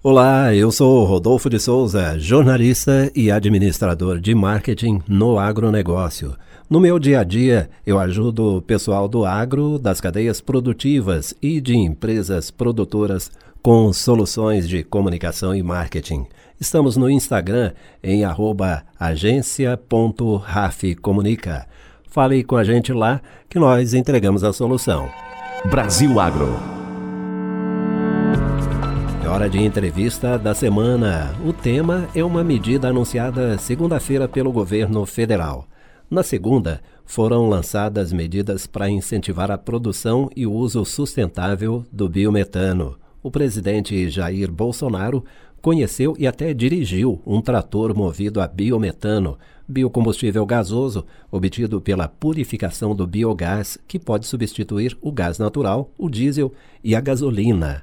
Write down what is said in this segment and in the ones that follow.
Olá, eu sou Rodolfo de Souza, jornalista e administrador de marketing no agronegócio. No meu dia a dia, eu ajudo o pessoal do agro, das cadeias produtivas e de empresas produtoras com soluções de comunicação e marketing. Estamos no Instagram em agência.rafcomunica. Fale com a gente lá que nós entregamos a solução. Brasil Agro hora de entrevista da semana. O tema é uma medida anunciada segunda-feira pelo governo federal. Na segunda, foram lançadas medidas para incentivar a produção e o uso sustentável do biometano. O presidente Jair Bolsonaro conheceu e até dirigiu um trator movido a biometano, biocombustível gasoso obtido pela purificação do biogás, que pode substituir o gás natural, o diesel e a gasolina.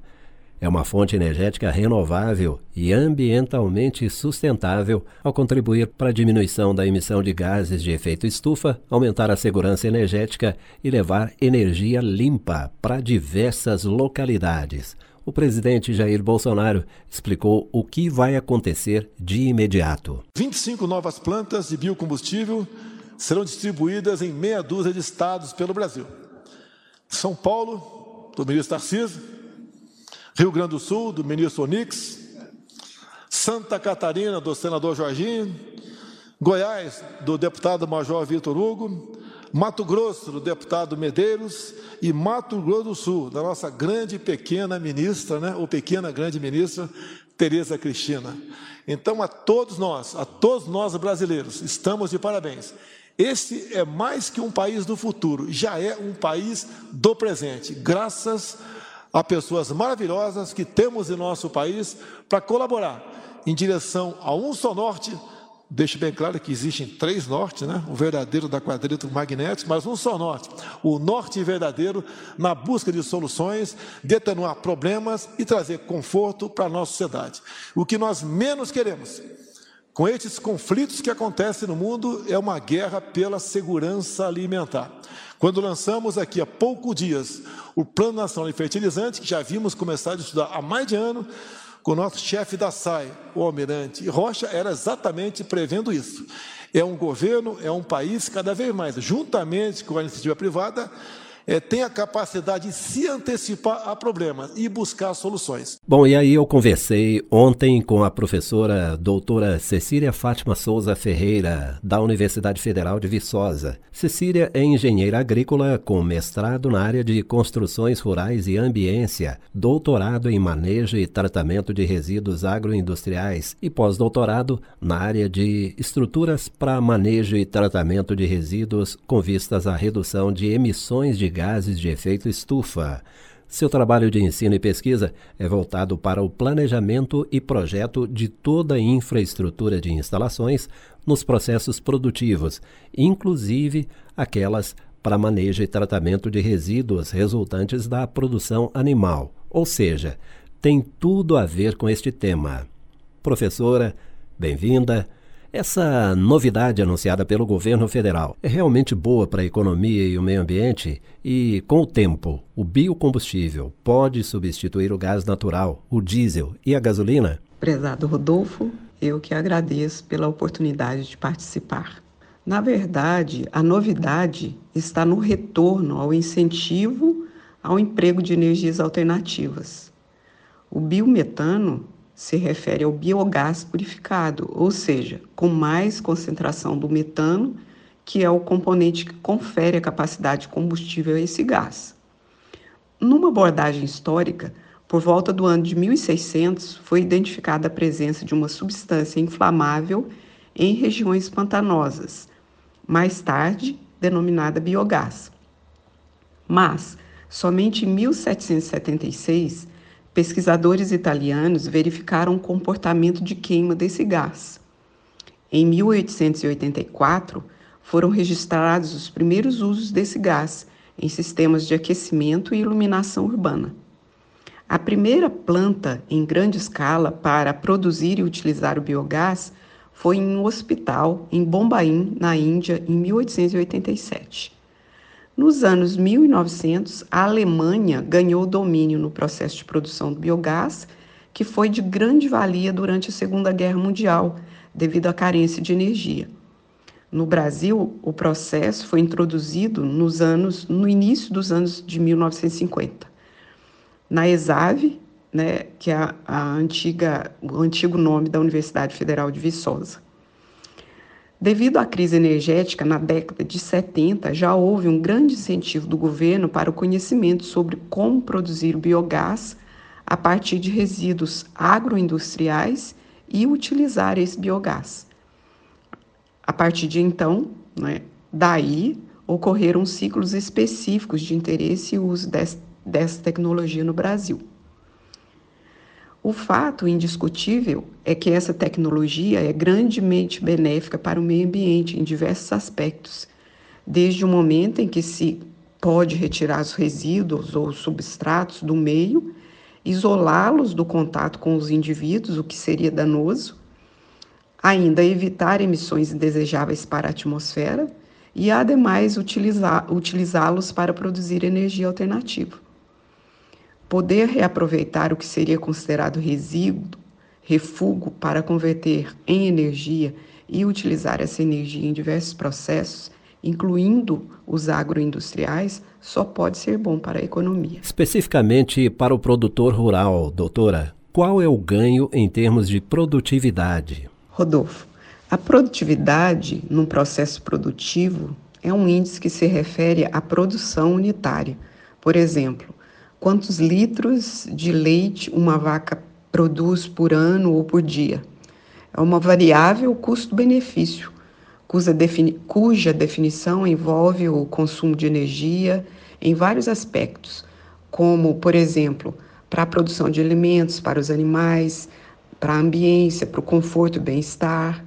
É uma fonte energética renovável e ambientalmente sustentável ao contribuir para a diminuição da emissão de gases de efeito estufa, aumentar a segurança energética e levar energia limpa para diversas localidades. O presidente Jair Bolsonaro explicou o que vai acontecer de imediato. 25 novas plantas de biocombustível serão distribuídas em meia dúzia de estados pelo Brasil. São Paulo, do ministro Tarcísio, Rio Grande do Sul, do ministro Onix, Santa Catarina, do senador Jorginho, Goiás, do deputado Major Vitor Hugo, Mato Grosso, do deputado Medeiros, e Mato Grosso do Sul, da nossa grande pequena ministra, né, ou pequena grande ministra, Tereza Cristina. Então, a todos nós, a todos nós brasileiros, estamos de parabéns. Este é mais que um país do futuro, já é um país do presente, graças a Há pessoas maravilhosas que temos em nosso país para colaborar em direção a um só norte. Deixo bem claro que existem três nortes, né? o verdadeiro da quadrito magnético, mas um só norte. O norte verdadeiro na busca de soluções, de atenuar problemas e trazer conforto para a nossa sociedade. O que nós menos queremos com esses conflitos que acontecem no mundo é uma guerra pela segurança alimentar. Quando lançamos aqui há poucos dias o Plano Nacional de Fertilizante, que já vimos começar a estudar há mais de ano, com o nosso chefe da SAI, o Almirante Rocha, era exatamente prevendo isso. É um governo, é um país cada vez mais, juntamente com a iniciativa privada, é, tem a capacidade de se antecipar a problemas e buscar soluções. Bom, e aí eu conversei ontem com a professora doutora Cecília Fátima Souza Ferreira, da Universidade Federal de Viçosa. Cecília é engenheira agrícola com mestrado na área de construções rurais e ambiência, doutorado em manejo e tratamento de resíduos agroindustriais e pós-doutorado na área de estruturas para manejo e tratamento de resíduos com vistas à redução de emissões de gases de efeito estufa. Seu trabalho de ensino e pesquisa é voltado para o planejamento e projeto de toda a infraestrutura de instalações nos processos produtivos, inclusive aquelas para manejo e tratamento de resíduos resultantes da produção animal, ou seja, tem tudo a ver com este tema. Professora, bem-vinda. Essa novidade anunciada pelo governo federal é realmente boa para a economia e o meio ambiente? E, com o tempo, o biocombustível pode substituir o gás natural, o diesel e a gasolina? Prezado Rodolfo, eu que agradeço pela oportunidade de participar. Na verdade, a novidade está no retorno ao incentivo ao emprego de energias alternativas. O biometano se refere ao biogás purificado, ou seja, com mais concentração do metano, que é o componente que confere a capacidade de combustível a esse gás. Numa abordagem histórica, por volta do ano de 1600, foi identificada a presença de uma substância inflamável em regiões pantanosas, mais tarde denominada biogás. Mas, somente em 1776, pesquisadores italianos verificaram o comportamento de queima desse gás. Em 1884, foram registrados os primeiros usos desse gás em sistemas de aquecimento e iluminação urbana. A primeira planta em grande escala para produzir e utilizar o biogás foi em um hospital em Bombaim, na Índia, em 1887. Nos anos 1900, a Alemanha ganhou domínio no processo de produção do biogás, que foi de grande valia durante a Segunda Guerra Mundial, devido à carência de energia. No Brasil, o processo foi introduzido nos anos, no início dos anos de 1950. Na ESAV, né, que é a, a antiga, o antigo nome da Universidade Federal de Viçosa. Devido à crise energética na década de 70, já houve um grande incentivo do governo para o conhecimento sobre como produzir biogás a partir de resíduos agroindustriais e utilizar esse biogás. A partir de então, né, daí ocorreram ciclos específicos de interesse e uso dessa tecnologia no Brasil. O fato indiscutível é que essa tecnologia é grandemente benéfica para o meio ambiente em diversos aspectos, desde o momento em que se pode retirar os resíduos ou substratos do meio, isolá-los do contato com os indivíduos, o que seria danoso, ainda evitar emissões indesejáveis para a atmosfera e, ademais, utilizá-los para produzir energia alternativa. Poder reaproveitar o que seria considerado resíduo, refúgio para converter em energia e utilizar essa energia em diversos processos, incluindo os agroindustriais, só pode ser bom para a economia. Especificamente para o produtor rural, doutora, qual é o ganho em termos de produtividade? Rodolfo, a produtividade num processo produtivo é um índice que se refere à produção unitária. Por exemplo, quantos litros de leite uma vaca produz por ano ou por dia. É uma variável custo-benefício, cuja, defini cuja definição envolve o consumo de energia em vários aspectos, como, por exemplo, para a produção de alimentos para os animais, para a ambiência, para o conforto e bem-estar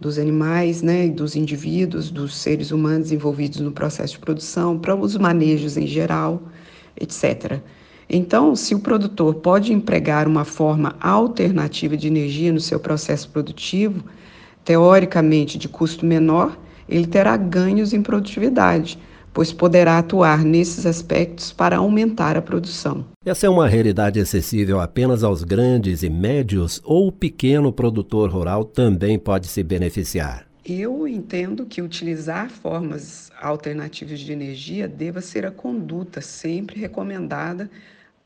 dos animais, né, dos indivíduos, dos seres humanos envolvidos no processo de produção, para os manejos em geral etc. Então, se o produtor pode empregar uma forma alternativa de energia no seu processo produtivo, teoricamente de custo menor, ele terá ganhos em produtividade, pois poderá atuar nesses aspectos para aumentar a produção. Essa é uma realidade acessível apenas aos grandes e médios ou o pequeno produtor rural também pode se beneficiar? Eu entendo que utilizar formas alternativas de energia deva ser a conduta sempre recomendada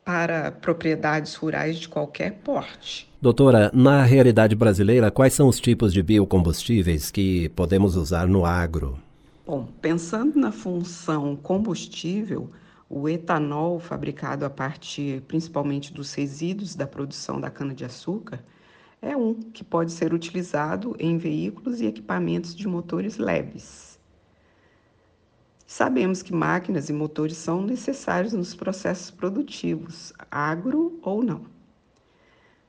para propriedades rurais de qualquer porte. Doutora, na realidade brasileira, quais são os tipos de biocombustíveis que podemos usar no agro? Bom, pensando na função combustível, o etanol fabricado a partir principalmente dos resíduos da produção da cana-de-açúcar é um que pode ser utilizado em veículos e equipamentos de motores leves. Sabemos que máquinas e motores são necessários nos processos produtivos, agro ou não.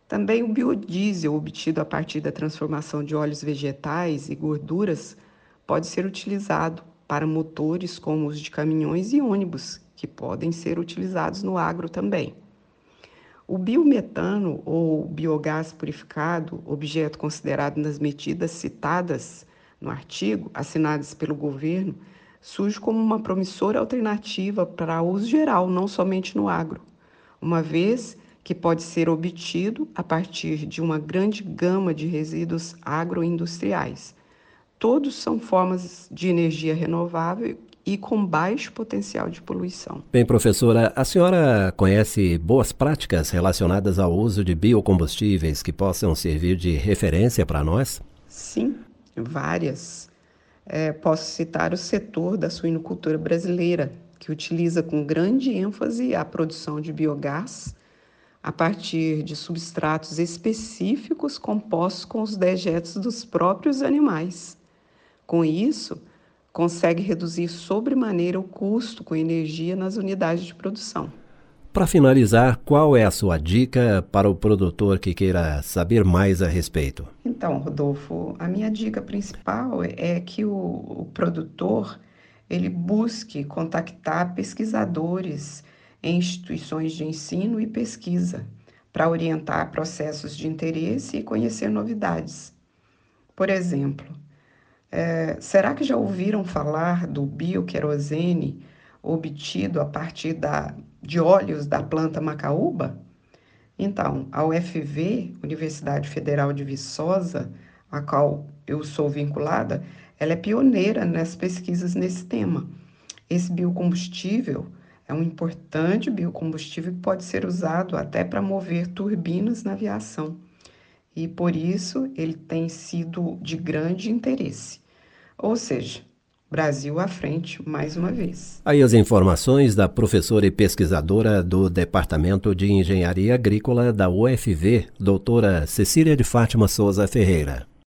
Também o biodiesel obtido a partir da transformação de óleos vegetais e gorduras pode ser utilizado para motores como os de caminhões e ônibus, que podem ser utilizados no agro também. O biometano ou biogás purificado, objeto considerado nas medidas citadas no artigo, assinadas pelo governo, surge como uma promissora alternativa para uso geral, não somente no agro, uma vez que pode ser obtido a partir de uma grande gama de resíduos agroindustriais. Todos são formas de energia renovável e com baixo potencial de poluição. Bem, professora, a senhora conhece boas práticas relacionadas ao uso de biocombustíveis que possam servir de referência para nós? Sim, várias. É, posso citar o setor da suinocultura brasileira, que utiliza com grande ênfase a produção de biogás a partir de substratos específicos compostos com os dejetos dos próprios animais. Com isso, consegue reduzir sobremaneira o custo com energia nas unidades de produção. Para finalizar, qual é a sua dica para o produtor que queira saber mais a respeito? Então, Rodolfo, a minha dica principal é que o, o produtor ele busque contactar pesquisadores em instituições de ensino e pesquisa para orientar processos de interesse e conhecer novidades. Por exemplo, é, será que já ouviram falar do bioquerosene obtido a partir da, de óleos da planta macaúba? Então, a UFV, Universidade Federal de Viçosa, a qual eu sou vinculada, ela é pioneira nas pesquisas nesse tema. Esse biocombustível é um importante biocombustível que pode ser usado até para mover turbinas na aviação. E por isso ele tem sido de grande interesse. Ou seja, Brasil à frente mais uma vez. Aí as informações da professora e pesquisadora do Departamento de Engenharia Agrícola da UFV, doutora Cecília de Fátima Souza Ferreira.